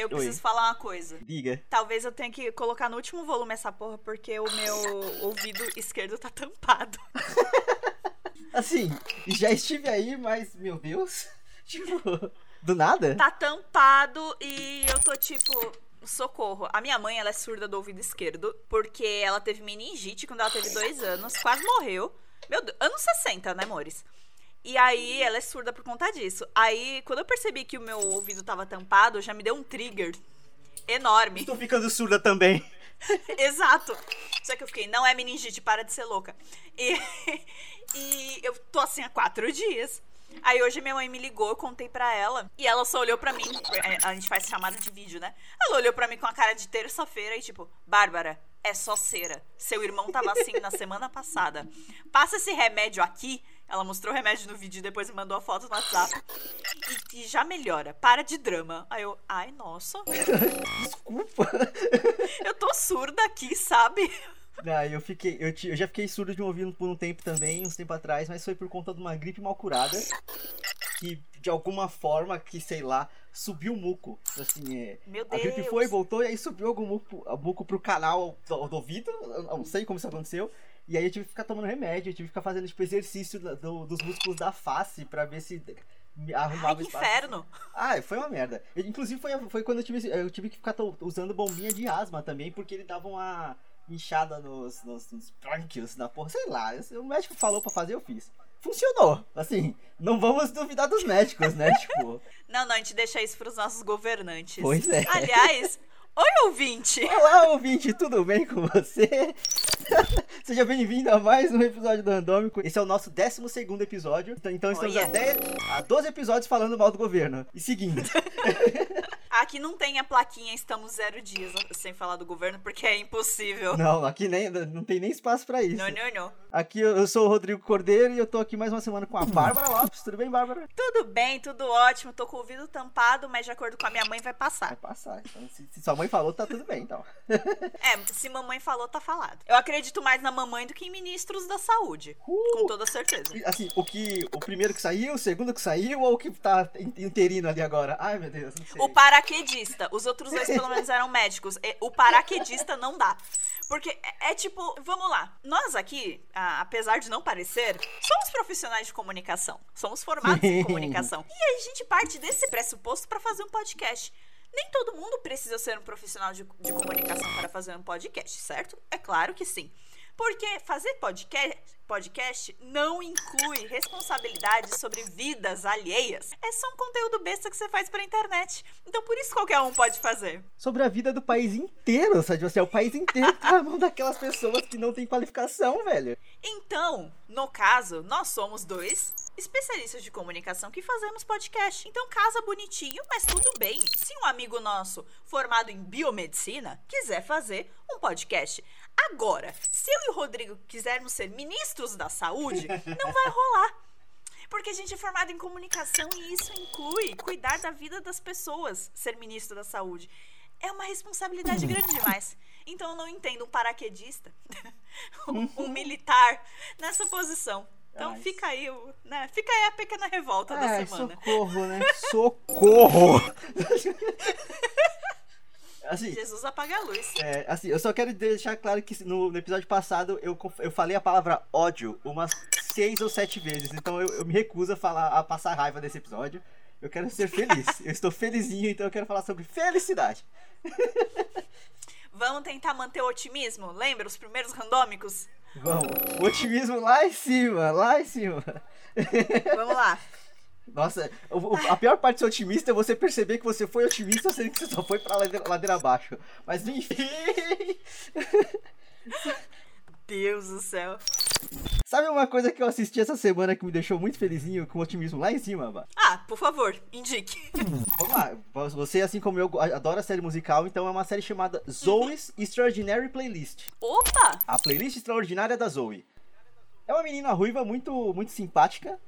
Eu preciso Oi. falar uma coisa. Diga. Talvez eu tenha que colocar no último volume essa porra, porque o meu ouvido esquerdo tá tampado. Assim, já estive aí, mas, meu Deus. Tipo, do nada? Tá tampado e eu tô tipo. Socorro. A minha mãe, ela é surda do ouvido esquerdo, porque ela teve meningite quando ela teve dois anos, quase morreu. Meu Deus, anos 60, né, amores? E aí, ela é surda por conta disso. Aí, quando eu percebi que o meu ouvido tava tampado, já me deu um trigger enorme. Tô ficando surda também. Exato. Só que eu fiquei, não é meningite, para de ser louca. E, e eu tô assim há quatro dias. Aí hoje minha mãe me ligou, eu contei pra ela. E ela só olhou pra mim. é, A gente faz chamada de vídeo, né? Ela olhou pra mim com a cara de terça-feira e tipo, Bárbara, é só cera. Seu irmão tava assim na semana passada. Passa esse remédio aqui. Ela mostrou o remédio no vídeo e depois me mandou a foto no WhatsApp. E, e já melhora. Para de drama. Aí eu, ai, nossa. Desculpa. Eu tô surda aqui, sabe? Ah, eu fiquei. Eu, eu já fiquei surdo de um ouvido por um tempo também, uns tempo atrás, mas foi por conta de uma gripe mal curada. Que de alguma forma, que sei lá, subiu o muco. Assim, é. Meu A Deus. gripe foi, voltou, e aí subiu algum muco, muco pro canal do, do ouvido. Eu não sei como isso aconteceu. E aí eu tive que ficar tomando remédio, eu tive que ficar fazendo tipo, exercício do- dos músculos da face pra ver se me Ai, arrumava que espaço. inferno. Ah, foi uma merda. Inclusive foi, foi quando eu tive, eu tive que ficar usando bombinha de asma também, porque ele dava uma inchada nos, nos, nos brânquios da porra. Sei lá, o médico falou pra fazer, eu fiz. Funcionou. Assim, não vamos duvidar dos médicos, né? tipo, Não, não, a gente deixa isso pros nossos governantes. Pois é. Aliás, oi ouvinte. olá ouvinte, tudo bem com você? Seja bem-vindo a mais um episódio do Randômico. Esse é o nosso 12 segundo episódio. Então, então estamos Olha. a, 10, a 12 episódios falando mal do governo. E seguindo. Aqui não tem a plaquinha estamos zero dias sem falar do governo, porque é impossível. Não, aqui nem, não tem nem espaço pra isso. Não, não, não. Aqui eu, eu sou o Rodrigo Cordeiro e eu tô aqui mais uma semana com a Bárbara Lopes. Tudo bem, Bárbara? Tudo bem, tudo ótimo. Tô com o ouvido tampado, mas de acordo com a minha mãe vai Vai passar. passar. Então, se, se sua mãe falou, tá tudo bem, então. É, se mamãe falou, tá falado. Eu acredito mais na mamãe do que em ministros da saúde. Com toda certeza. Assim, o que. O primeiro que saiu, o segundo que saiu ou o que tá in- interino ali agora? Ai, meu Deus, não sei. O paraquedista. Os outros dois, pelo menos, eram médicos. O paraquedista não dá. Porque é, é tipo, vamos lá. Nós aqui, a- apesar de não parecer, somos profissionais de comunicação. Somos formados em comunicação. E a gente parte desse pressuposto para fazer um podcast. Nem todo mundo precisa ser um profissional de, de comunicação para fazer um podcast, certo? É claro que sim. Porque fazer podcast, podcast não inclui responsabilidade sobre vidas alheias. É só um conteúdo besta que você faz pra internet. Então por isso qualquer um pode fazer. Sobre a vida do país inteiro, sabe? Assim, é o país inteiro tá na mão daquelas pessoas que não têm qualificação, velho. Então, no caso, nós somos dois especialistas de comunicação que fazemos podcast. Então casa bonitinho, mas tudo bem. Se um amigo nosso formado em biomedicina quiser fazer um podcast. Agora, se eu e o Rodrigo quisermos ser ministros da saúde, não vai rolar. Porque a gente é formado em comunicação e isso inclui cuidar da vida das pessoas, ser ministro da saúde. É uma responsabilidade grande demais. Então eu não entendo um paraquedista, um, militar nessa posição. Então Ai. fica aí, né? Fica aí a pequena revolta da Ai, semana. socorro, né? Socorro! assim, Jesus apaga a luz. É, assim, eu só quero deixar claro que no, no episódio passado eu, eu falei a palavra ódio umas seis ou sete vezes, então eu, eu me recuso a falar a passar raiva nesse episódio. Eu quero ser feliz. eu estou felizinho, então eu quero falar sobre felicidade. Vamos tentar manter o otimismo? Lembra os primeiros randômicos? Vamos. O otimismo lá em cima, lá em cima. Vamos lá. Nossa, a pior parte de ser otimista é você perceber que você foi otimista sendo que você só foi pra ladeira, ladeira abaixo. Mas enfim. Deus do céu. Sabe uma coisa que eu assisti essa semana que me deixou muito felizinho com o otimismo lá em cima, Bá? Ah, por favor, indique. Vamos lá, você, assim como eu, adora série musical, então é uma série chamada Zoe's Extraordinary Playlist. Opa! A playlist extraordinária da Zoe. É uma menina ruiva muito, muito simpática.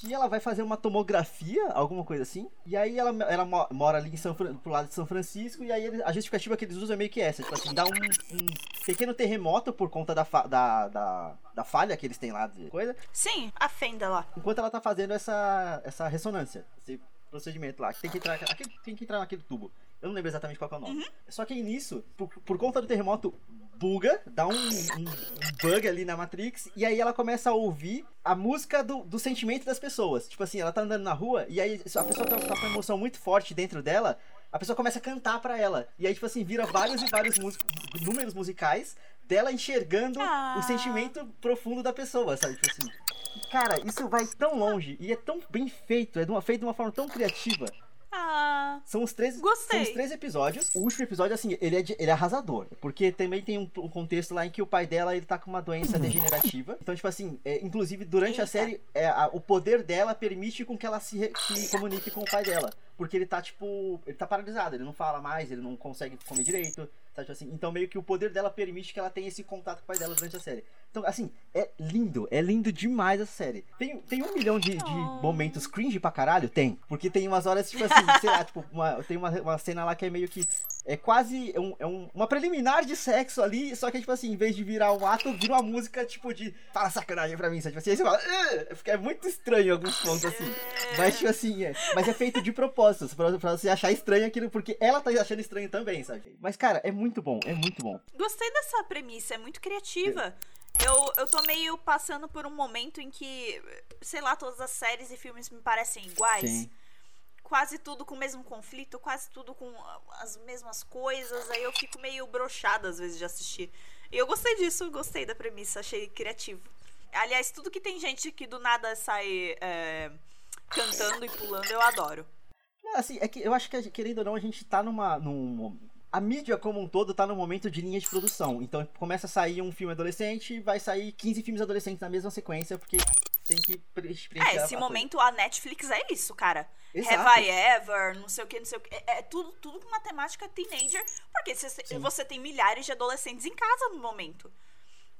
Que ela vai fazer uma tomografia, alguma coisa assim. E aí ela, ela mo- mora ali em São, pro lado de São Francisco. E aí ele- a justificativa que eles usam é meio que essa: tipo assim, dá um, um pequeno terremoto por conta da, fa- da, da, da falha que eles têm lá de coisa. Sim, a fenda lá. Enquanto ela tá fazendo essa, essa ressonância. Você procedimento lá. Que tem que entrar, aquele, tem que entrar naquele tubo. Eu não lembro exatamente qual é o nome. Só que nisso, por, por conta do terremoto, buga, dá um, um- um bug ali na Matrix, e aí ela começa a ouvir a música do, do sentimento das pessoas. Tipo assim, ela tá andando na rua, e aí a pessoa tá, tá com uma emoção muito forte dentro dela, a pessoa começa a cantar pra ela. E aí, tipo assim, vira vários e vários números musicais dela enxergando Ah. o sentimento profundo da pessoa, sabe? Tipo assim. Cara, isso vai tão longe e é tão bem feito, é de uma, feito de uma forma tão criativa. Ah, São os três, Gostei. são os três episódios. O último episódio, assim, ele é, de- ele é arrasador. Porque também tem um, um contexto lá em que o pai dela, ele tá com uma doença degenerativa. Então, tipo assim, é, inclusive durante a Eita. série, é, a- o poder dela permite com que ela se, re- se comunique com o pai dela. Porque ele tá, tipo, ele tá paralisado, ele não fala mais, ele não consegue comer direito, sabe, tipo assim. Então, meio que o poder dela permite que ela tenha esse contato com o pai dela durante a série. Então, assim, é lindo, é lindo demais essa série. Tem, tem um milhão de, de momentos cringe pra caralho? Tem. Porque tem umas horas, tipo assim, sei lá, tipo, uma- tem uma, uma cena lá que é meio que. É quase um, é um- uma preliminar de sexo ali, só que, tipo assim, em vez de virar um ato, vira uma música, tipo, de. Fala sacanagem pra mim, sabe? Tipo assim, aí você fala. É muito estranho em alguns pontos, assim. Mas, tipo assim, é. Mas é feito de propósito, pra, pra você achar estranho aquilo, porque ela tá achando estranho também, sabe? Mas, cara, é muito bom, é muito bom. gostei dessa premissa, é muito criativa. Eu, eu tô meio passando por um momento em que, sei lá, todas as séries e filmes me parecem iguais. Sim. Quase tudo com o mesmo conflito, quase tudo com as mesmas coisas. Aí eu fico meio broxada às vezes de assistir. E eu gostei disso, gostei da premissa, achei criativo. Aliás, tudo que tem gente que do nada sai é, cantando e pulando, eu adoro. Assim, é que eu acho que, querendo ou não, a gente tá numa. Num, a mídia como um todo tá num momento de linha de produção. Então começa a sair um filme adolescente, vai sair 15 filmes adolescentes na mesma sequência, porque tem que pre- preencher É, esse a momento a Netflix é isso, cara. Exato. Have I Ever, não sei o que, não sei o que. É, é tudo, tudo com uma temática teenager, porque você tem milhares de adolescentes em casa no momento.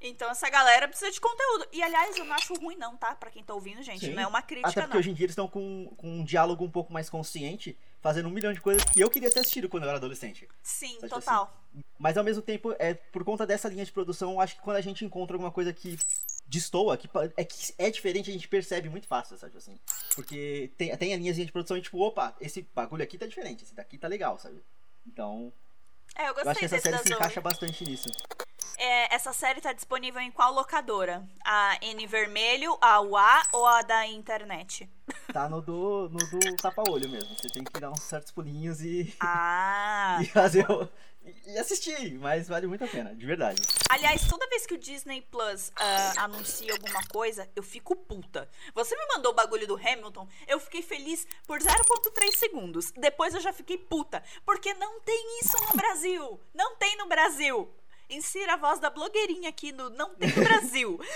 Então essa galera precisa de conteúdo. E aliás, eu não acho ruim, não, tá? Pra quem tá ouvindo, gente. Sim. Não é uma crítica, Até porque não. hoje em dia eles estão com, com um diálogo um pouco mais consciente, fazendo um milhão de coisas que eu queria ter assistido quando eu era adolescente. Sim, Sabe, total. Mas ao mesmo tempo, é por conta dessa linha de produção, eu acho que quando a gente encontra alguma coisa que destoa, que é, que é diferente, a gente percebe muito fácil, sabe assim? Porque tem, tem a linhazinha de produção e tipo, opa, esse bagulho aqui tá diferente, esse daqui tá legal, sabe? Então, É, eu eu gostei acho que essa série se encaixa bastante nisso. É, essa série tá disponível em qual locadora? A N Vermelho, a UA ou a da internet? Tá no do, no do tapa-olho mesmo. Você tem que dar uns certos pulinhos e, Ah! e fazer o, e, assistir, mas vale muito a pena, de verdade. Aliás, toda vez que o Disney Plus ah, anuncia alguma coisa, eu fico puta. Você me mandou o bagulho do Hamilton, eu fiquei feliz por 0,3 segundos. Depois eu já fiquei puta, porque não tem isso no Brasil. Não tem no Brasil. Insira a voz da blogueirinha aqui no Não tem Brasil.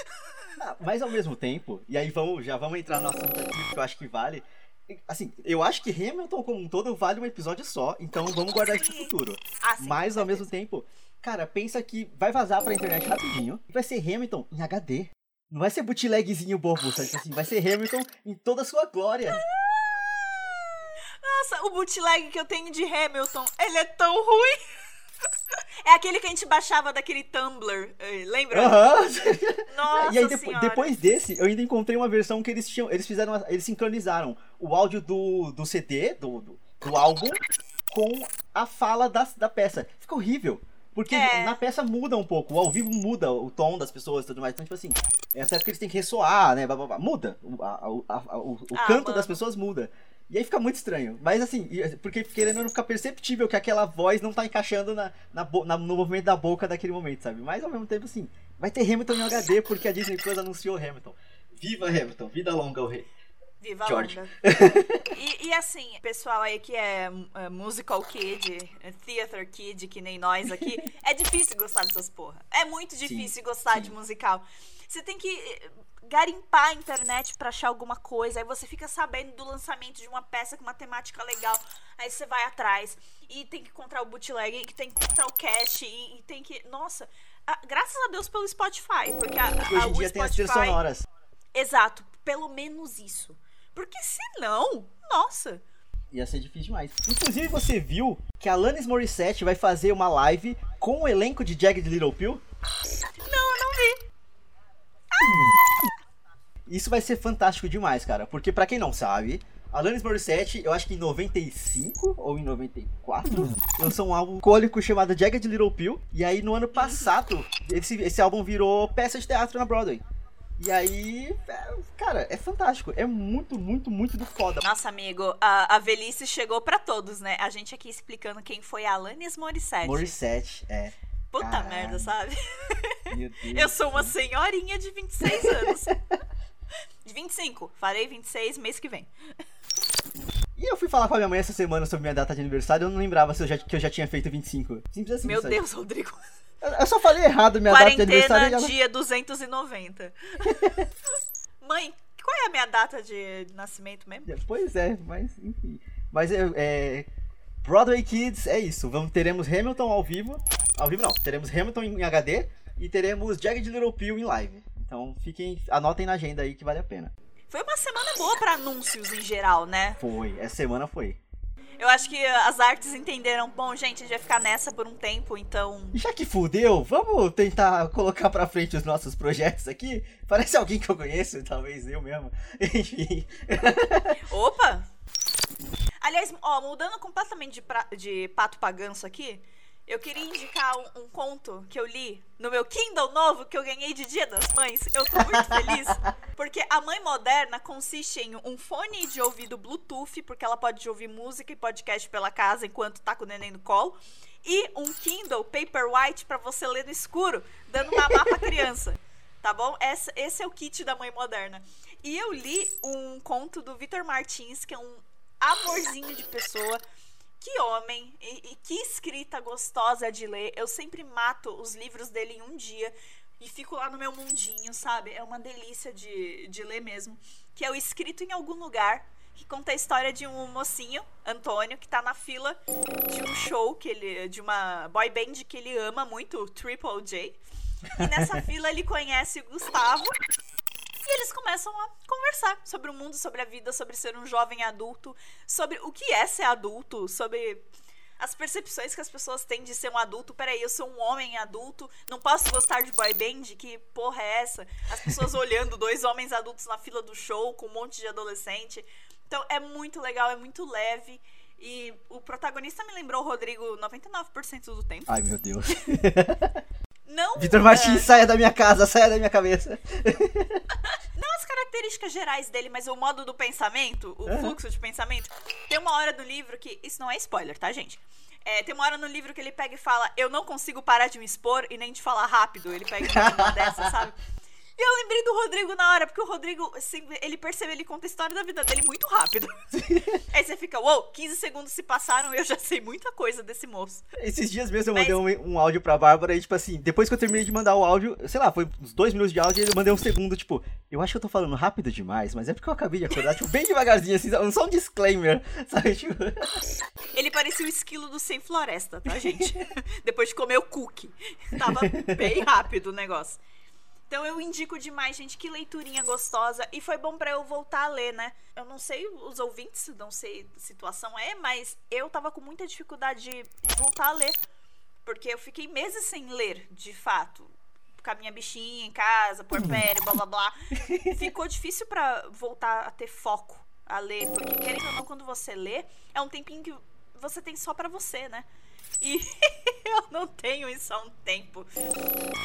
Ah, mas ao mesmo tempo, e aí vamos, já vamos entrar no assunto aqui, que eu acho que vale. Assim, eu acho que Hamilton como um todo vale um episódio só, então vamos guardar isso pro futuro. Ah, sim, Mas ao mesmo tempo, cara, pensa que vai vazar pra internet rapidinho e vai ser Hamilton em HD. Não vai ser bootlegzinho bobo, sabe? Tipo Assim, vai ser Hamilton em toda a sua glória. Nossa, o bootleg que eu tenho de Hamilton, ele é tão ruim. É aquele que a gente baixava daquele Tumblr, eh, lembra? Aham. Nossa e aí, depo- senhora. depois desse, eu ainda encontrei uma versão que eles tinham. Eles fizeram. Eles sincronizaram o áudio do, do CD, do, do, do álbum, com a fala da, da peça. Fica horrível. Porque É. na peça muda um pouco, o ao vivo muda o tom das pessoas e tudo mais. Então, tipo assim, essa época eles têm que ressoar, né? blá, blá, blá. Muda. O, a- a- a- o, o Ah, canto mano. das pessoas muda. E aí fica muito estranho. Mas assim, e- porque querendo não ficar perceptível que aquela voz não tá encaixando na, na, na- no movimento da boca daquele momento, sabe? Mas ao mesmo tempo, assim, vai ter Hamilton em HD porque a Disney Plus anunciou Hamilton. Viva Hamilton, vida longa ao rei. Viva a George. longa. e, e assim, pessoal aí que é, é musical kid, é theater kid, que nem nós aqui, é difícil gostar dessas porra. É muito difícil gostar sim. de musical. Você tem que eh, garimpar a internet pra achar alguma coisa, aí você fica sabendo do lançamento de uma peça com uma temática legal, aí você vai atrás e tem que encontrar o bootleg, e tem que encontrar o cache, e, e tem que... Nossa, ah, graças a Deus pelo Spotify, porque a, a, Hoje a- em dia tem as trilhas Spotify... sonoras. Exato, pelo menos isso. Porque senão, nossa. Ia ser difícil demais. Inclusive, você viu que a Alanis Morissette vai fazer uma live com o elenco de Jagged Little Pill? Não, eu não vi. Isso vai ser fantástico demais, cara. Porque pra quem não sabe, Alanis Morissette, eu acho que em 95 ou em 94, lançou um álbum côlico chamado Jagged Little Pill. E aí no ano passado, esse, esse álbum virou peça de teatro na Broadway. E aí, é, cara, é fantástico. É muito, muito, muito do foda. Nossa, amigo, a, a velhice chegou pra todos, né? A gente aqui explicando quem foi Alanis Morissette. Morissette, é. Puta merda, sabe? Eu sou uma senhorinha de 26 anos. De 25. Farei 26 mês que vem. E eu fui falar com a minha mãe essa semana sobre minha data de aniversário, eu não lembrava se eu já, que eu já tinha feito 25. Simples assim, Meu sabe? Deus, Rodrigo. Eu, eu só falei errado minha data de aniversário Quarentena, ela... dia 290. Mãe, qual é a minha data de nascimento mesmo? Pois é, mas enfim. Mas é, é, Broadway Kids é isso. Vamos, teremos Hamilton ao vivo. Ao vivo não, teremos Hamilton em HD e teremos Jagged Little Pill em live. Então fiquem, anotem na agenda aí que vale a pena. Foi uma semana boa pra anúncios em geral, né? Foi, essa semana foi. Eu acho que as artes entenderam, bom, gente, a gente vai ficar nessa por um tempo, então. Já que fudeu, vamos tentar colocar pra frente os nossos projetos aqui? Parece alguém que eu conheço, talvez eu mesmo. Enfim. Opa! Aliás, ó, mudando completamente de, pra- de pato pra ganso aqui, eu queria indicar um, um conto que eu li no meu Kindle novo que eu ganhei de Dia das Mães. Eu tô muito feliz. Porque a mãe moderna consiste em um fone de ouvido Bluetooth, porque ela pode ouvir música e podcast pela casa enquanto tá com o neném no colo. E um Kindle Paperwhite pra você ler no escuro, dando mamar pra criança. Tá bom? Essa- esse é o kit da mãe moderna. E eu li um conto do Vitor Martins, que é um amorzinho de pessoa. Que homem e, e que escrita gostosa de ler. Eu sempre mato os livros dele em um dia e fico lá no meu mundinho, sabe? É uma delícia de, de ler mesmo. Que é o Escrito em Algum Lugar, que conta a história de um mocinho, Antônio, que tá na fila de um show que ele, de uma boy band que ele ama muito, o Triple J. E nessa fila ele conhece o Gustavo. E eles começam a conversar sobre o mundo, sobre a vida, sobre ser um jovem adulto, sobre o que é ser adulto, sobre as percepções que as pessoas têm de ser um adulto. Peraí, eu sou um homem adulto, não posso gostar de boy band? Que porra é essa? As pessoas olhando dois homens adultos na fila do show com um monte de adolescente. Então é muito legal, é muito leve. E o protagonista me lembrou o Rodrigo 99% do tempo. Ai meu Deus. Não Vitor é, Martins, saia da minha casa, saia da minha cabeça. não as características gerais dele, mas o modo do pensamento, o Aham. fluxo de pensamento. Tem uma hora do livro que. Isso não é spoiler, tá, gente? É, tem uma hora no livro que ele pega e fala: Eu não consigo parar de me expor e nem de falar rápido. Ele pega e fala uma dessa, sabe? E eu lembrei do Rodrigo na hora, porque o Rodrigo, assim, ele percebe, ele conta a história da vida dele muito rápido. Aí você fica, uou, 15 segundos se passaram e eu já sei muita coisa desse moço. Esses dias mesmo eu Mas- mandei um, um áudio pra Bárbara e, tipo assim, depois que eu terminei de mandar o áudio, sei lá, foi uns dois minutos de áudio e eu mandei um segundo, tipo, eu acho que eu tô falando rápido demais, mas é porque eu acabei de acordar, tipo, bem devagarzinho, assim, só um disclaimer, sabe? Tipo, Ele parecia o esquilo do Sem Floresta, tá, gente? Depois de comer o cookie. Tava bem rápido o negócio. Então eu indico demais, gente, que leiturinha gostosa. E foi bom pra eu voltar a ler, né? Eu não sei os ouvintes, não sei a situação é, mas eu tava com muita dificuldade de voltar a ler. Porque eu fiquei meses sem ler, de fato. Com a minha bichinha em casa, porpério, blá blá blá. Ficou difícil pra voltar a ter foco a ler. Porque, querendo ou não, quando você lê, é um tempinho que você tem só pra você, né? E eu não tenho isso há um tempo.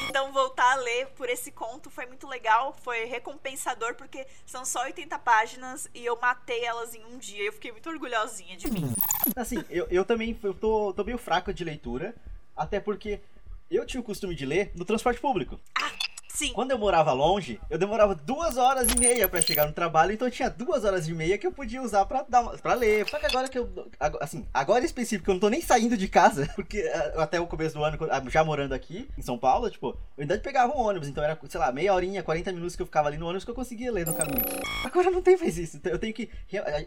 Então, voltar a ler por esse conto foi muito legal, foi recompensador, porque são só 80 páginas e eu matei elas em um dia. Eu fiquei muito orgulhosinha de mim. assim, eu, eu também eu tô, tô meio fraco de leitura, até porque eu tinha o costume de ler no transporte público. Sim, Quando eu morava longe, eu demorava duas horas e meia pra chegar no trabalho, então eu tinha duas horas e meia que eu podia usar pra, dar, pra ler. Só que agora que eu. Assim, agora em específico, eu não tô nem saindo de casa, porque ah, até o começo do ano, ah, já morando aqui em São Paulo, tipo, eu ainda pegava um ônibus, então era, sei lá, meia horinha, 40 minutos que eu ficava ali no ônibus que eu conseguia ler no caminho. Agora não tem mais isso, então eu tenho que,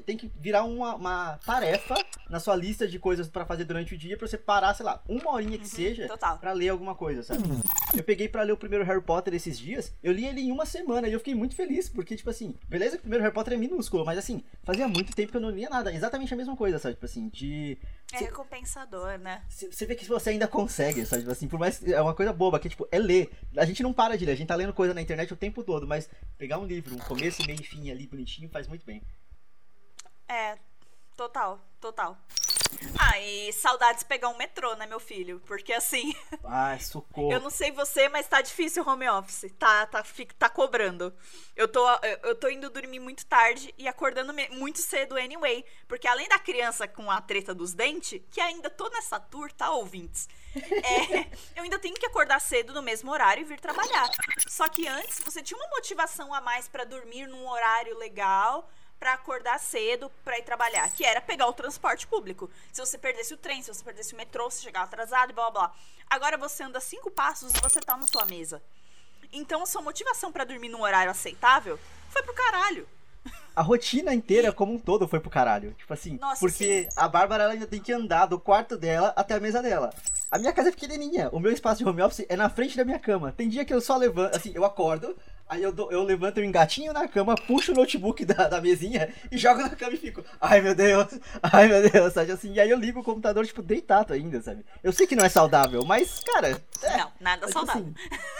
tem que virar uma, uma tarefa na sua lista de coisas pra fazer durante o dia pra você parar, sei lá, uma horinha que seja total. pra ler alguma coisa, sabe? Eu peguei pra ler o primeiro Harry Potter esses dias, eu li ele em uma semana e eu fiquei muito feliz, porque, tipo assim, beleza que o primeiro Harry Potter é minúsculo, mas assim, fazia muito tempo que eu não lia nada, exatamente a mesma coisa, sabe? Tipo assim, de. É recompensador, né? Você vê que você ainda consegue, sabe? Tipo assim, por mais é uma coisa boba, que tipo, é ler. A gente não para de ler, a gente tá lendo coisa na internet o tempo todo, mas pegar um livro, um começo, meio e fim ali bonitinho, faz muito bem. É, total, total. Ah, e saudades pegar um metrô, né, meu filho? Porque assim. Ai, socorro. Eu não sei você, mas tá difícil o home office. Tá, tá, fica, tá cobrando. Eu tô, eu tô indo dormir muito tarde e acordando muito cedo anyway. Porque além da criança com a treta dos dentes, que ainda tô nessa tour, tá, ouvintes? É, eu ainda tenho que acordar cedo no mesmo horário e vir trabalhar. Só que antes você tinha uma motivação a mais para dormir num horário legal para acordar cedo para ir trabalhar, que era pegar o transporte público. Se você perdesse o trem, se você perdesse o metrô, você chegava atrasado e blá blá blá. Agora você anda cinco passos e você tá na sua mesa. Então a sua motivação para dormir num horário aceitável foi pro caralho. A rotina inteira, e... como um todo, foi pro caralho. Tipo assim, Nossa, porque sim. a Bárbara ainda tem que andar do quarto dela até a mesa dela. A minha casa é pequenininha. O meu espaço de home office é na frente da minha cama. Tem dia que eu só levanto, assim, eu acordo, Aí eu, dou, eu levanto um engatinho na cama, puxo o notebook da, da mesinha e jogo na cama e fico, ai meu Deus, ai meu Deus, sabe assim? E aí eu ligo o computador, tipo, deitado ainda, sabe? Eu sei que não é saudável, mas, cara. É, não, nada tipo saudável.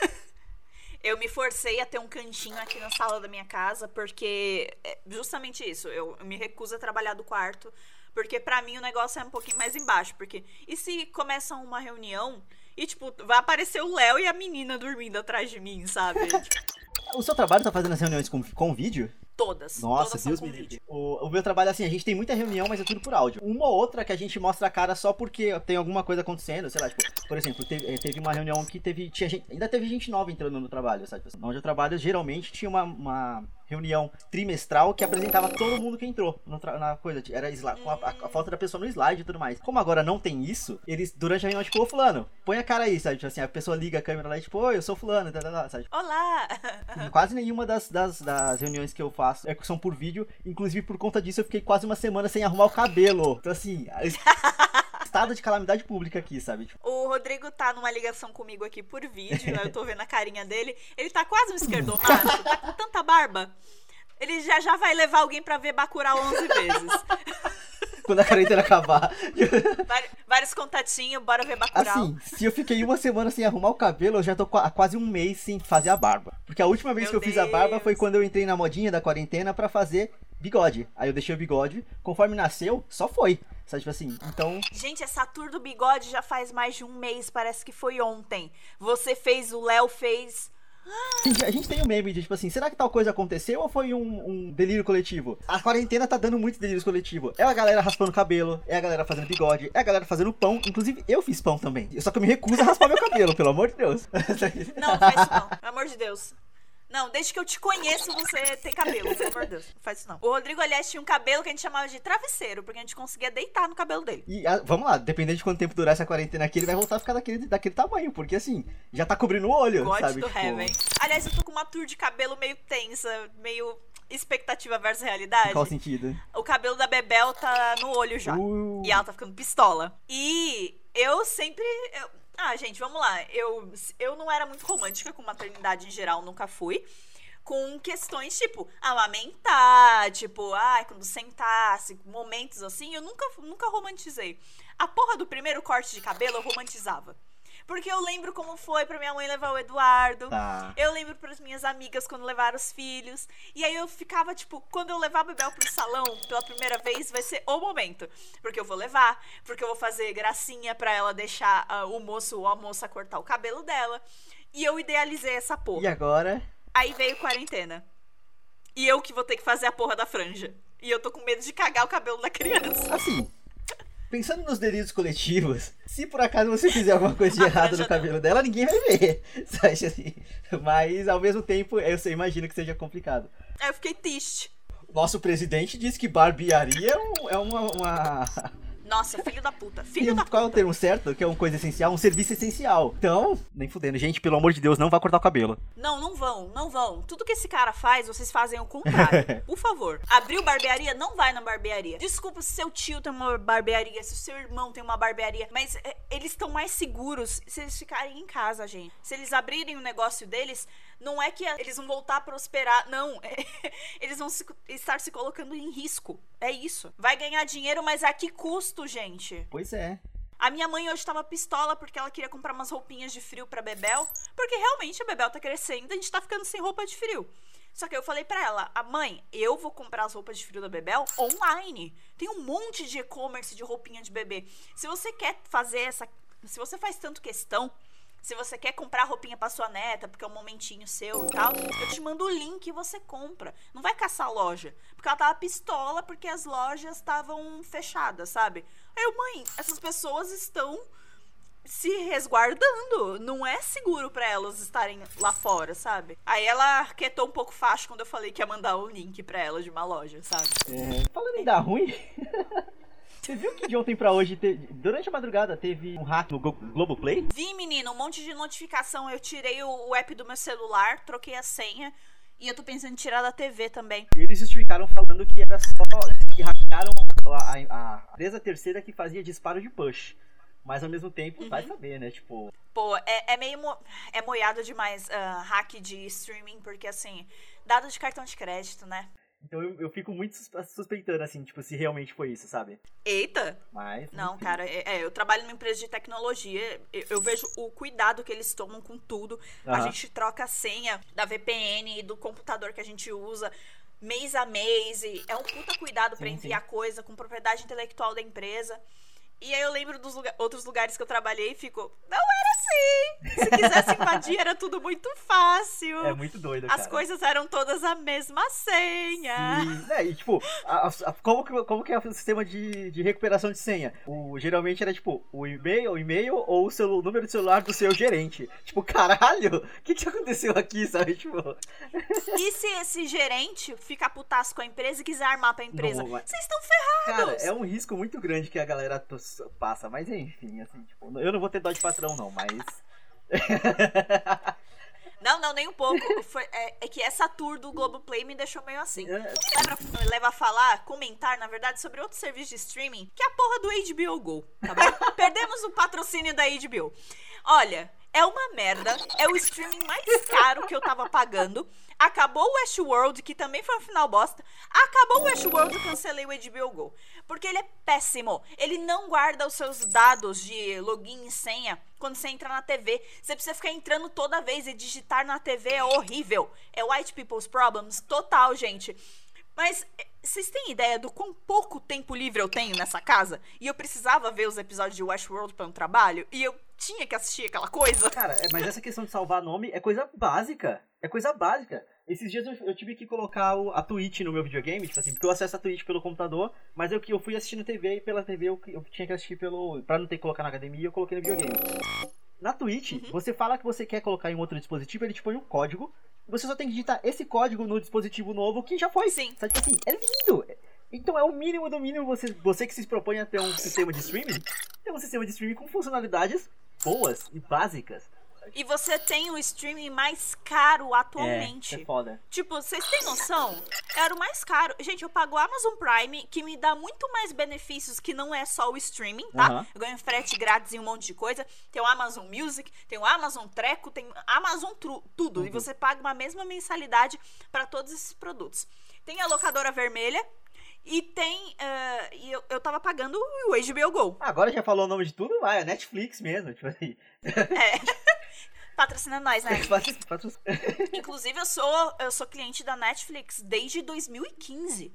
Assim. eu me forcei a ter um cantinho aqui na sala da minha casa, porque é justamente isso, eu, eu me recuso a trabalhar do quarto, porque para mim o negócio é um pouquinho mais embaixo, porque e se começa uma reunião e, tipo, vai aparecer o Léo e a menina dormindo atrás de mim, sabe? O seu trabalho tá fazendo as reuniões com, com vídeo? Todas. Nossa, todas Deus me livre. O, o, meu trabalho, assim, a gente tem muita reunião, mas é tudo por áudio. Uma ou outra que a gente mostra a cara só porque tem alguma coisa acontecendo, sei lá, tipo, por exemplo, teve, eh, teve uma reunião que teve, tinha gente, ainda teve gente nova entrando no trabalho, sabe? Onde eu trabalho, geralmente tinha uma, uma reunião trimestral que apresentava todo mundo que entrou na coisa. Era com a, a, a, foto da pessoa no slide e tudo mais. Como agora não tem isso, eles, durante a reunião, tipo, ô fulano, põe a cara aí, sabe? Tipo assim, a pessoa liga a câmera lá e tipo, oi, eu sou fulano, tá, tá, tá, sabe? Olá! Quase nenhuma das, das, das reuniões que eu faço é, são por vídeo. Inclusive, por conta disso, eu fiquei quase uma semana sem arrumar o cabelo. Então, assim. estado de calamidade pública aqui, sabe? Tipo... O Rodrigo tá numa ligação comigo aqui por vídeo, eu tô vendo a carinha dele. Ele tá quase um esquerdomacho, tá com tanta barba. Ele já já vai levar alguém pra ver Bacurau 11 vezes. Quando a quarentena acabar. Vários contatinhos, bora ver Bacurau. Assim, se eu fiquei uma semana sem arrumar o cabelo, eu já tô há quase um mês sem fazer a barba. Porque a última vez Meu que eu Deus. fiz a barba foi quando eu entrei na modinha da quarentena para fazer bigode. Aí eu deixei o bigode, conforme nasceu, só foi. Sabe, tipo assim, então. Gente, essa tour do bigode já faz mais de um mês, parece que foi ontem. Você fez, o Léo fez. A gente tem um meme de tipo assim, será que tal coisa aconteceu ou foi um, um delírio coletivo? A quarentena tá dando muito delírio coletivo. É a galera raspando cabelo, é a galera fazendo bigode, é a galera fazendo pão. Inclusive, eu fiz pão também. Só que eu me recuso a raspar meu cabelo, pelo amor de Deus. Não, faz não. Pelo amor de Deus. Não, desde que eu te conheço, você tem cabelo, pelo amor de Deus. Não faz isso não. O Rodrigo, aliás, tinha um cabelo que a gente chamava de travesseiro, porque a gente conseguia deitar no cabelo dele. E a, vamos lá, dependendo de quanto tempo durar essa quarentena aqui, ele vai voltar a ficar daquele, daquele tamanho, porque assim, já tá cobrindo o olho, God sabe? do tipo... heaven. Aliás, eu tô com uma tour de cabelo meio tensa, meio expectativa versus realidade. Qual sentido? O cabelo da Bebel tá no olho já. Uh. E ela tá ficando pistola. E eu sempre. Eu ah, gente, vamos lá. Eu, eu não era muito romântica com maternidade em geral, nunca fui. Com questões tipo amamentar, tipo, ai, ah, quando sentasse, momentos assim, eu nunca, nunca romantizei. A porra do primeiro corte de cabelo eu romantizava. Porque eu lembro como foi pra minha mãe levar o Eduardo. Tá. Eu lembro pras minhas amigas quando levaram os filhos. E aí eu ficava, tipo, quando eu levar o Bebel pro salão pela primeira vez, vai ser o momento. Porque eu vou levar, porque eu vou fazer gracinha pra ela deixar uh, o moço ou a moça cortar o cabelo dela. E eu idealizei essa porra. E agora? Aí veio quarentena. E eu que vou ter que fazer a porra da franja. E eu tô com medo de cagar o cabelo da criança. Assim, pensando nos delírios coletivos, se por acaso você fizer alguma coisa de errado no cabelo dela, ninguém vai ver. Sabe assim? Mas ao mesmo tempo, eu imagino que seja complicado. Eu fiquei triste. Nosso presidente disse que barbearia é uma, uma nossa, filho da puta. Filho e da qual puta. é o termo certo? Que é uma coisa essencial? Um serviço essencial. Então, nem fudendo. Gente, pelo amor de Deus, não vá cortar o cabelo. Não, não vão, não vão. Tudo que esse cara faz, vocês fazem o contrário. Por favor. Abriu barbearia, não vai na barbearia. Desculpa se seu tio tem uma barbearia, se seu irmão tem uma barbearia. Mas é, eles estão mais seguros se eles ficarem em casa, gente. Se eles abrirem o negócio deles, não é que eles vão voltar a prosperar, não. eles vão se, estar se colocando em risco. É isso. Vai ganhar dinheiro, mas a que custo, gente? Pois é. A minha mãe hoje tava pistola porque ela queria comprar umas roupinhas de frio pra Bebel. Porque realmente a Bebel tá crescendo e a gente tá ficando sem roupa de frio. Só que eu falei pra ela, a mãe, eu vou comprar as roupas de frio da Bebel online. Tem um monte de e-commerce de roupinha de bebê. Se você quer fazer essa. Se você faz tanto questão, se você quer comprar roupinha pra sua neta, porque é um momentinho seu e tal, eu te mando o link e você compra. Não vai caçar a loja. Porque ela tava pistola porque as lojas estavam fechadas, sabe? Aí eu, mãe, essas pessoas estão se resguardando. Não é seguro para elas estarem lá fora, sabe? Aí ela quietou um pouco fácil quando eu falei que ia mandar o link pra ela de uma loja, sabe? É, falando em dar ruim. Você viu que de ontem pra hoje, te... durante a madrugada, teve um hack no Go Globoplay? Vi, menino, um monte de notificação. Eu tirei o, o app do meu celular, troquei a senha. E eu tô pensando em tirar da TV também. Eles justificaram falando que era só que hackearam a, a, a empresa terceira que fazia disparo de push. Mas ao mesmo tempo, uhum. vai saber, né? Tipo. Pô, é, é meio. Mo é moiado demais uh, hack de streaming, porque assim, dado de cartão de crédito, né? Então eu, eu fico muito suspeitando, assim, tipo, se realmente foi isso, sabe? Eita! Mas. Não, enfim. cara, é, é, eu trabalho numa empresa de tecnologia, eu, eu, vejo o cuidado que eles tomam com tudo. Uhum. A gente troca a senha da VPN e do computador que a gente usa mês a mês. E é um puta cuidado para enviar sim. coisa com propriedade intelectual da empresa. E aí eu lembro dos lugar, outros lugares que eu trabalhei e fico, não era assim. Se quisesse invadir, era tudo muito fácil. É muito doido, As coisas eram todas a mesma senha. Sim. É, e tipo, a, a, como, que, como que é o sistema de, de recuperação de senha? O, geralmente era tipo, o e-mail, o e-mail ou o, o número de celular do seu gerente. Tipo, caralho, o que, que aconteceu aqui, sabe? Tipo... E se esse gerente ficar putaço com a empresa e quiser armar pra empresa? Vocês estão ferrados! Cara, é um risco muito grande que a galera passa, mas enfim, assim, tipo, eu não vou ter dó de patrão não, mas... Não, não, nem um pouco. Foi, é, é, que essa tour do Globoplay me deixou meio assim. É. Leva, leva a falar, comentar, na verdade, sobre outro serviço de streaming, que é a porra do HBO Go, tá bom? Perdemos o patrocínio da HBO. Olha, é uma merda. É o streaming mais caro que eu tava pagando. Acabou o Westworld, que também foi um final bosta. Acabou o Westworld, eu cancelei o HBO Go. Porque ele é péssimo. Ele não guarda os seus dados de login e senha quando você entra na TV. Você precisa ficar entrando toda vez e digitar na TV é horrível. É white people's problems total, gente. Mas eh, vocês têm ideia do quão pouco tempo livre eu tenho nessa casa? E eu precisava ver os episódios de Westworld para um trabalho? E eu tinha que assistir aquela coisa? Cara, é, mas essa questão de salvar nome é coisa básica. É coisa básica. Esses dias eu, eu tive que colocar o, a Twitch no meu videogame, tipo assim, porque eu acesso a Twitch pelo computador, mas eu eu fui assistindo TV e pela TV eu, eu tinha que assistir pelo. Pra não ter que colocar na academia, eu coloquei no videogame. Na Twitch, uhum. você fala que você quer colocar em outro dispositivo, ele te põe um código. Você só tem que digitar esse código no dispositivo novo que já foi. Sim. Sabe, tipo assim, é lindo! Então é o mínimo do mínimo você, você que se propõe a ter um sistema de streaming, ter um sistema de streaming com funcionalidades boas e básicas. E você tem o streaming mais caro atualmente. É, é foda. Tipo, vocês têm noção? Era o mais caro. Gente, eu pago o Amazon Prime, que me dá muito mais benefícios que não é só o streaming, tá? Uhum. Eu ganho frete grátis e um monte de coisa. Tem o Amazon Music, tem o Amazon Treco, tem Amazon Tru, tudo. Uhum. E você paga uma mesma mensalidade para todos esses produtos. Tem a locadora vermelha, e tem. Uh, e eu, eu tava pagando o HBO Go. Agora já falou o nome de tudo, vai, é Netflix mesmo. Tipo assim. É. Patrocina nós, né? Inclusive, eu sou, eu sou cliente da Netflix desde 2015. Sim.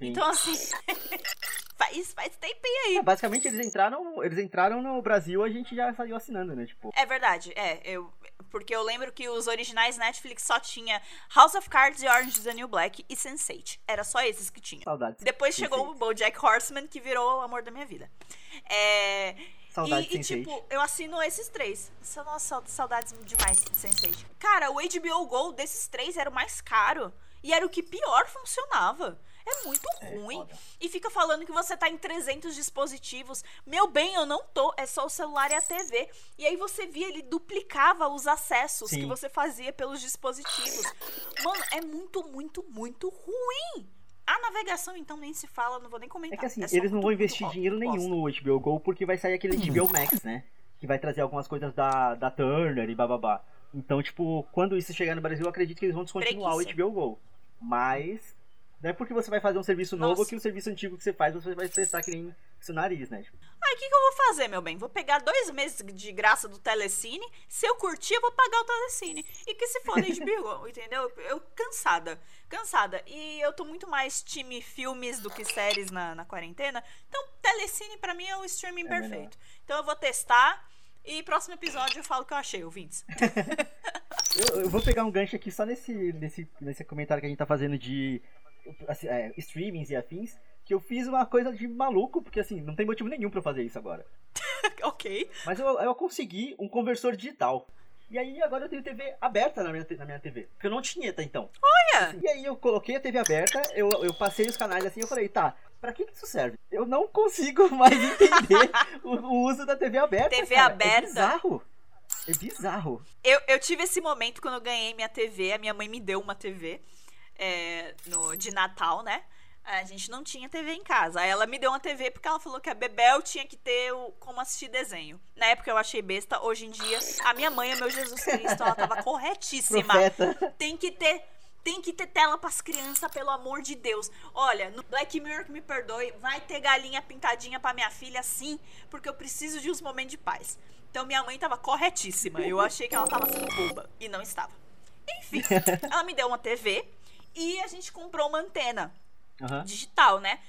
Então, assim, faz, faz tempinho aí. É, basicamente, eles entraram, eles entraram no Brasil, a gente já saiu assinando, né? Tipo... É verdade, é. Eu, porque eu lembro que os originais Netflix só tinha House of Cards e Orange is the New Black e Sense8. Era só esses que tinha. Saudades. Depois chegou o BoJack Horseman, que virou o amor da minha vida. É... Saudades e, e tipo, eu assino esses três. Nossa, saudades demais de Sense8. Cara, o HBO Go desses três era o mais caro. E era o que pior funcionava. É muito é, ruim. É, e fica falando que você tá em 300 dispositivos. Meu bem, eu não tô. É só o celular e a TV. E aí você via, ele duplicava os acessos Sim. que você fazia pelos dispositivos. Mano, é muito, muito, muito ruim. A navegação, então, nem se fala, não vou nem comentar. É que assim, é eles não vão investir dinheiro nenhum no HBO Go porque vai sair aquele HBO hum. Max, né? Que vai trazer algumas coisas da, da Turner e bababá. Então, tipo, quando isso chegar no Brasil, eu acredito que eles vão descontinuar o HBO Go. Mas não é porque você vai fazer um serviço novo Nossa. que o serviço antigo que você faz você vai prestar que nem seu nariz, né? Tipo. Aí o que, que eu vou fazer, meu bem? Vou pegar dois meses de graça do Telecine. Se eu curtir, eu vou pagar o Telecine. E que se for HBO, entendeu? Eu cansada. Cansada. E eu tô muito mais time filmes do que séries na, na quarentena. Então, Telecine pra mim é o streaming É perfeito. melhor. Então eu vou testar. E próximo episódio eu falo o que eu achei, ouvintes. Eu, eu vou pegar um gancho aqui só nesse, nesse, nesse comentário que a gente tá fazendo de assim, é, streamings e afins. Que eu fiz uma coisa de maluco, porque assim, não tem motivo nenhum pra eu fazer isso agora. ok. Mas eu, eu consegui um conversor digital. E aí agora eu tenho TV aberta na minha, na minha TV. Porque eu não tinha até então. Olha! E aí eu coloquei a TV aberta, eu, eu passei os canais assim, eu falei, tá, pra que que isso serve? Eu não consigo mais entender o, o uso da TV aberta. TV cara. aberta? É bizarro. É bizarro. Eu, eu tive esse momento quando eu ganhei minha TV. A minha mãe me deu uma TV é, no, de Natal, né? A gente não tinha TV em casa. Aí ela me deu uma TV porque ela falou que a Bebel tinha que ter o, como assistir desenho. Na época eu achei besta. Hoje em dia, a minha mãe meu Jesus Cristo. Ela tava corretíssima. Profeta. Tem que ter. Tem que ter tela pras crianças, pelo amor de Deus. Olha, no Black Mirror que me perdoe, vai ter galinha pintadinha pra minha filha sim, porque eu preciso de uns momentos de paz. Então minha mãe tava corretíssima. Eu achei que ela tava sendo boba e não estava. Enfim, ela me deu uma TV e a gente comprou uma antena Aham. digital, né?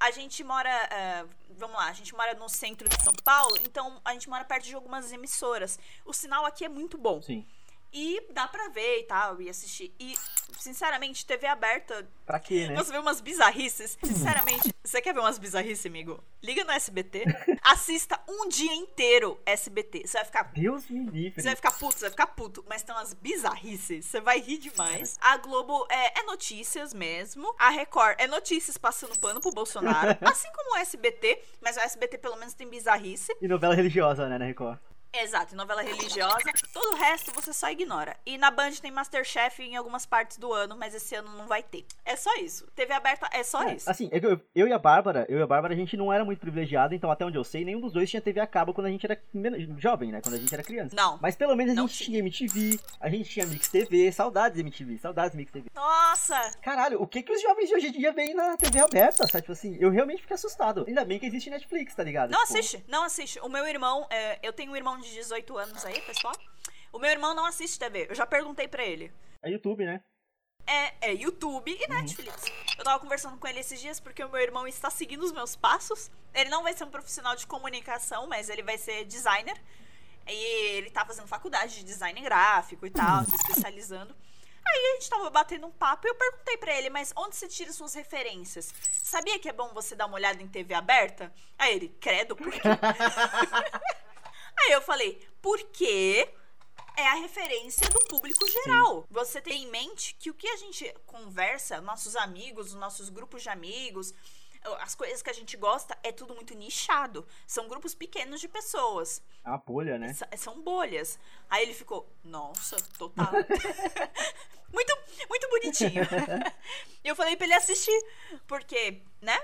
A gente mora, eh, vamos lá, a gente mora no centro de São Paulo, então a gente mora perto de algumas emissoras. O sinal aqui é muito bom. Sim. E dá pra ver e tal, e assistir. E, sinceramente, TV aberta, Pra quê, né? você vê umas bizarrices. Sinceramente, você quer ver umas bizarrices, amigo? Liga no SBT, assista um dia inteiro SBT. Você vai ficar Deus me livre. você vai ficar puto, você vai ficar puto. Mas tem umas bizarrices. Você vai rir demais. A Globo é, é notícias mesmo. A Record é notícias passando pano pro Bolsonaro. assim como o SBT. Mas o SBT pelo menos tem bizarrice. E novela religiosa, né, na Record. Exato, novela religiosa. Todo o resto você só ignora. E na Band tem Masterchef em algumas partes do ano, mas esse ano não vai ter. É só isso. TV aberta é só É, isso. Assim, eu, eu e a Bárbara, eu e a Bárbara, a gente não era muito privilegiado, então até onde eu sei, nenhum dos dois tinha TV a cabo quando a gente era jovem, né? Quando a gente era criança. Não. Mas pelo menos a gente tinha. tinha MTV, a gente tinha Mix TV, saudades MTV, saudades Mix TV. Nossa! Caralho, o que que os jovens de hoje em dia veem na TV aberta, sabe? Tipo assim, eu realmente fiquei assustado. Ainda bem que existe Netflix, tá ligado? Não Tipo, assiste, não assiste. O meu irmão, é, eu tenho um irmão de 18 anos aí, pessoal. O meu irmão não assiste TV. Eu já perguntei pra ele. É YouTube, né? É, é YouTube e Netflix. Eu tava conversando com ele esses dias porque o meu irmão está seguindo os meus passos. Ele não vai ser um profissional de comunicação, mas ele vai ser designer. E ele tá fazendo faculdade de design gráfico e tal, se especializando. Aí a gente tava batendo um papo e eu perguntei pra ele, mas onde você tira suas referências? Sabia que é bom você dar uma olhada em TV aberta? Aí ele, credo, por quê? Aí eu falei, porque é a referência do público geral. Você tem em mente que o que a gente conversa, nossos amigos, os nossos grupos de amigos, as coisas que a gente gosta, é tudo muito nichado. São grupos pequenos de pessoas. É uma bolha, né? São bolhas. Aí ele ficou, nossa, total. muito, muito bonitinho. Eu falei pra ele assistir, porque, né?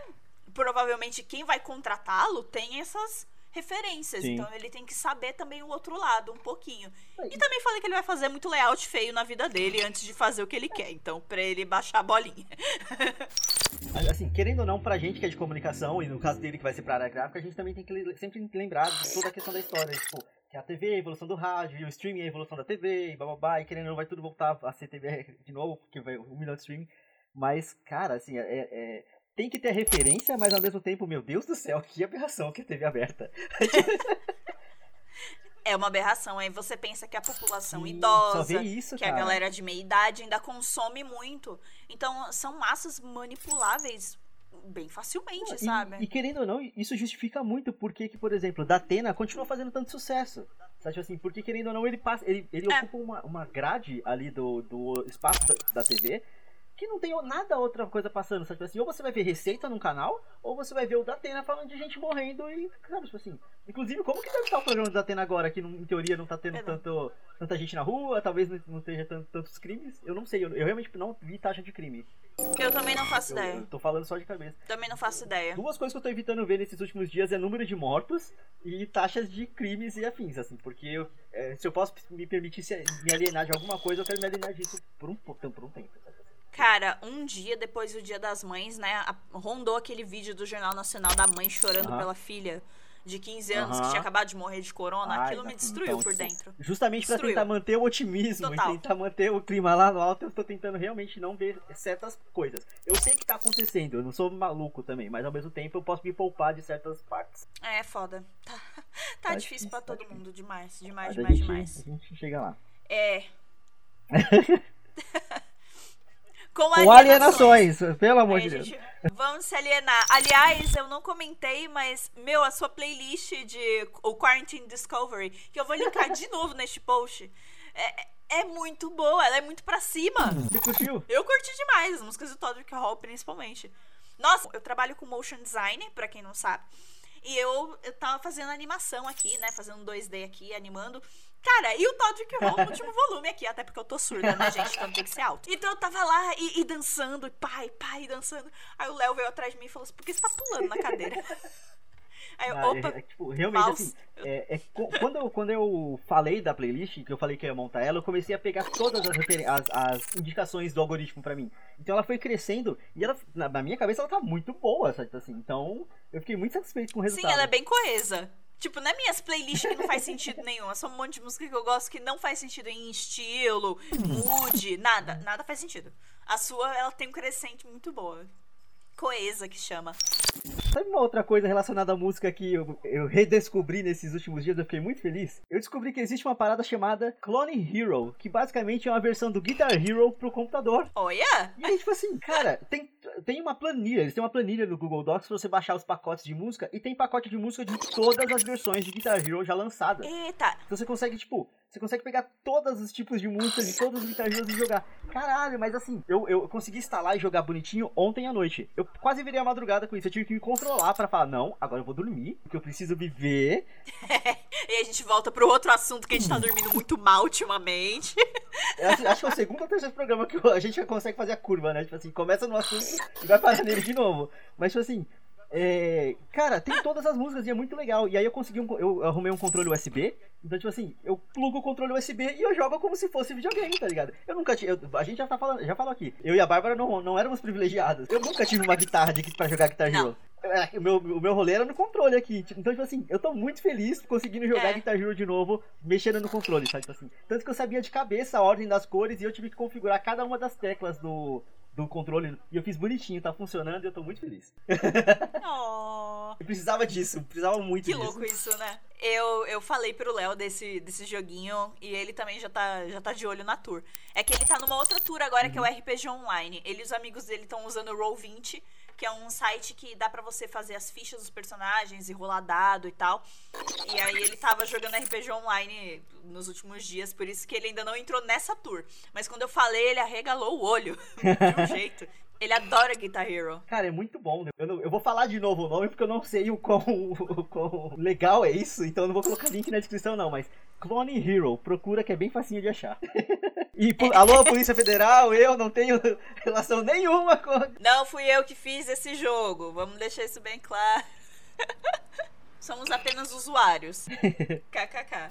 Provavelmente quem vai contratá-lo tem essas referências. Sim. Então ele tem que saber também o outro lado, um pouquinho. E também falei que ele vai fazer muito layout feio na vida dele antes de fazer o que ele quer. Então, pra ele baixar a bolinha. Mas, Assim, querendo ou não, pra gente que é de comunicação, e no caso dele que vai ser pra área gráfica, a gente também tem que sempre lembrar de toda a questão da história. Tipo, que a TV é a evolução do rádio, e o streaming é a evolução da TV, e bababá, e querendo ou não, vai tudo voltar a ser TV de novo, porque vai um milhão de streaming. Mas, cara, assim, é, é- tem que ter referência, mas ao mesmo tempo, meu Deus do céu, que aberração que é TV aberta. É uma aberração. Aí você pensa que a população Sim, idosa. Isso, que a cara. galera de meia idade ainda consome muito. Então, são massas manipuláveis bem facilmente, Não, e- sabe? E, querendo ou não, isso justifica muito porque que, por exemplo, da Atena continua fazendo tanto sucesso. Sabe tipo assim, porque querendo ou não, ele passa, ele, ele É. ocupa uma, uma grade ali do, do espaço da, da TV que não tem nada outra coisa passando, sabe tipo assim, ou você vai ver receita num canal, ou você vai ver o da Atena falando de gente morrendo e, sabe, tipo assim, inclusive, como que deve estar o programa da Atena agora, que em teoria não tá tendo Verdade. tanto, tanta gente na rua, talvez não, esteja tanto, tantos crimes, eu não sei, eu, eu realmente não vi taxa de crime, Eu também não faço eu, ideia. eu tô falando só de cabeça. Também não faço ideia. Duas coisas que eu tô evitando ver nesses últimos dias é número de mortos e taxas de crimes e afins, assim, porque eu, é, se eu posso me permitir se- me alienar de alguma coisa, eu quero me alienar disso por um, po- por um tempo. sabe? Cara, um dia depois do Dia das Mães, né, rondou aquele vídeo do Jornal Nacional da mãe chorando Aham. pela filha. de 15 anos, que Aham. tinha acabado de morrer de corona, Ai, aquilo me assim, destruiu então, por dentro. Justamente pra Destruiu. tentar manter o otimismo Total. e tentar manter o clima lá no alto, eu tô tentando realmente não ver certas coisas. Eu sei que tá acontecendo, eu não sou maluco também, mas ao mesmo tempo eu posso me poupar de certas partes. É, foda. Tá, tá Tá difícil tá todo mundo, demais, Mas demais, a demais, gente, demais. a gente chega lá. É. Com Com alienações, pelo amor de Deus. gente- Vamos se alienar. Aliás, eu não comentei, mas, meu, a sua playlist de o Quarantine Discovery, que eu vou linkar de novo neste post, é, é muito boa, ela é muito pra cima. Você curtiu? Eu curti demais as músicas do Todrick Hall, principalmente. Nossa, eu trabalho com motion design, pra quem não sabe. E eu, eu tava fazendo animação aqui, né? Fazendo 2D aqui, animando. Cara, e o Todrick Hall no último volume aqui, até porque eu tô surda, né, gente? Então tem que ser alto. Então eu tava lá e, e dançando, e pai, pai, dançando. Aí o Léo veio atrás de mim e falou assim: por que você tá pulando na cadeira? Aí eu, Ah, opa, é, é, tipo, realmente, mouse. assim, é, é quando, eu, quando eu falei da playlist, que eu falei que ia montar ela, eu comecei a pegar todas as, as, as indicações do algoritmo pra mim. Então ela foi crescendo e ela, na, na minha cabeça ela tá muito boa, sabe? Assim, então eu fiquei muito satisfeito com o Sim, resultado. ela é bem coesa. Tipo, não é minhas playlists que não faz sentido nenhum. É só um monte de música que eu gosto que não faz sentido em estilo, mood, nada. Nada faz sentido. A sua, ela tem um crescente muito boa. Coesa que chama. Sabe uma outra coisa relacionada à música que eu, eu redescobri nesses últimos dias, eu fiquei muito feliz? Eu descobri que existe uma parada chamada Clone Hero, que basicamente é uma versão do Guitar Hero pro computador. Olha! E aí, tipo assim, cara, tem, tem uma planilha, eles têm uma planilha no Google Docs pra você baixar os pacotes de música, e tem pacote de música de todas as versões de Guitar Hero já lançadas. Eita! Então você consegue, tipo, você consegue pegar todos os tipos de música de todos os Guitar Heroes e jogar. Caralho, mas assim, eu, eu consegui instalar e jogar bonitinho ontem à noite. Eu quase virei a madrugada com isso. Eu tive que me controlar pra falar, não, agora eu vou dormir, porque eu preciso viver. E a gente volta pro outro assunto que a gente tá dormindo muito mal ultimamente. Eu acho, que é o segundo ou terceiro programa que a gente consegue fazer a curva, né? Tipo assim, começa no assunto e vai parar nele de novo. Mas, tipo assim, é, cara, tem todas as músicas e é muito legal. E aí eu consegui um, eu arrumei um controle USB. Então, tipo assim, eu plugo o controle USB e eu jogo como se fosse videogame, tá ligado? Eu nunca tive. eu- a gente já tá falando, já falou aqui. Eu e a Bárbara não, não éramos privilegiados. Eu nunca tive uma guitarra de, pra jogar Guitar. Hero. É, O meu, o meu rolê era no controle aqui. Então, tipo assim, eu tô muito feliz conseguindo jogar É. Guitar Hero de novo, mexendo no controle, sabe? Tipo assim. Tanto que eu sabia de cabeça a ordem das cores e eu tive que configurar cada uma das teclas do, do controle. E eu fiz bonitinho, tá funcionando e eu tô muito feliz. Oh. Eu precisava disso, precisava muito Que disso. louco isso, né? Eu, eu falei pro Léo desse, desse joguinho e ele também já tá, já tá de olho na tour. É que ele tá numa outra tour agora que é o RPG Online. Ele e os amigos dele estão usando o Roll20, que é um site que dá pra você fazer as fichas dos personagens e rolar dado e tal. E aí ele tava jogando RPG Online nos últimos dias, por isso que ele ainda não entrou nessa tour. Mas quando eu falei, ele arregalou o olho de um jeito. Ele adora Guitar Hero. Cara, é muito bom. né? Eu, não- eu vou falar de novo o nome porque eu não sei o quão, o quão legal é isso, então eu não vou colocar link na descrição não, mas Clone Hero, procura que é bem facinho de achar. e alô, Polícia Federal, eu não tenho relação nenhuma com... Não fui eu que fiz esse jogo. Vamos deixar isso bem claro. Somos apenas usuários. KKK.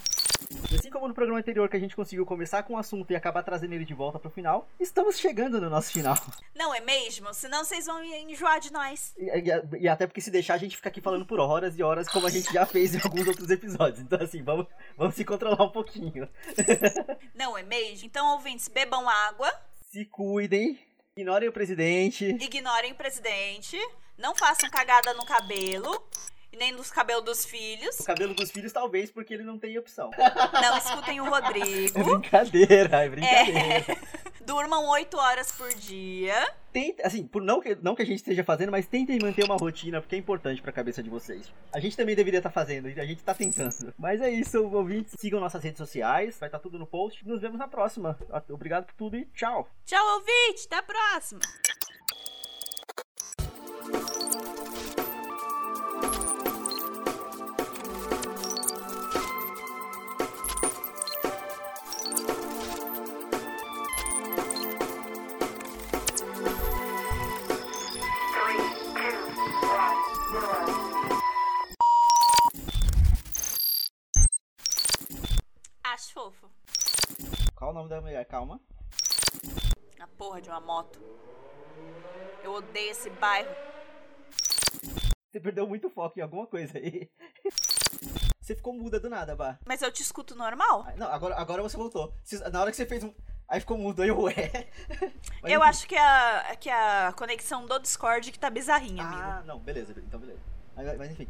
Assim como no programa anterior que a gente conseguiu começar com o assunto e acabar trazendo ele de volta pro final, estamos chegando no nosso final. Não é mesmo? Senão vocês vão enjoar de nós. E, e- e até porque se deixar a gente fica aqui falando por horas e horas, como a gente já fez em alguns outros episódios. Então assim, vamos, vamos se controlar um pouquinho. Não é mesmo? Então, ouvintes, bebam água, Se cuidem, ignorem o presidente. ignorem o presidente, não façam cagada no cabelo, e nem nos cabelos dos filhos, O cabelo dos filhos, talvez, porque ele não tem opção. não escutem o É Rodrigo, brincadeira, é brincadeira. durmam 8 horas por dia. Tenta, assim, por não que, não que a gente esteja fazendo, mas tentem manter uma rotina, porque é importante pra cabeça de vocês. A gente também deveria estar fazendo, e a gente tá tentando. Mas é isso, ouvintes. Sigam nossas redes sociais, vai estar tudo no post. Nos vemos na próxima. Obrigado por tudo e tchau. Tchau, ouvinte, até a próxima. Calma. A porra de uma moto. Eu odeio esse bairro. Você perdeu muito foco em alguma coisa aí. Você ficou muda do nada, Bah. Mas eu te escuto normal? Ah, Não, agora, agora você voltou. Na hora que você fez um. Aí ficou mudo, aí eu, ué. Mas eu enfim. acho que a, que a conexão do Discord que tá bizarrinha, amigo. Ah, não, beleza, então beleza. Mas, mas enfim.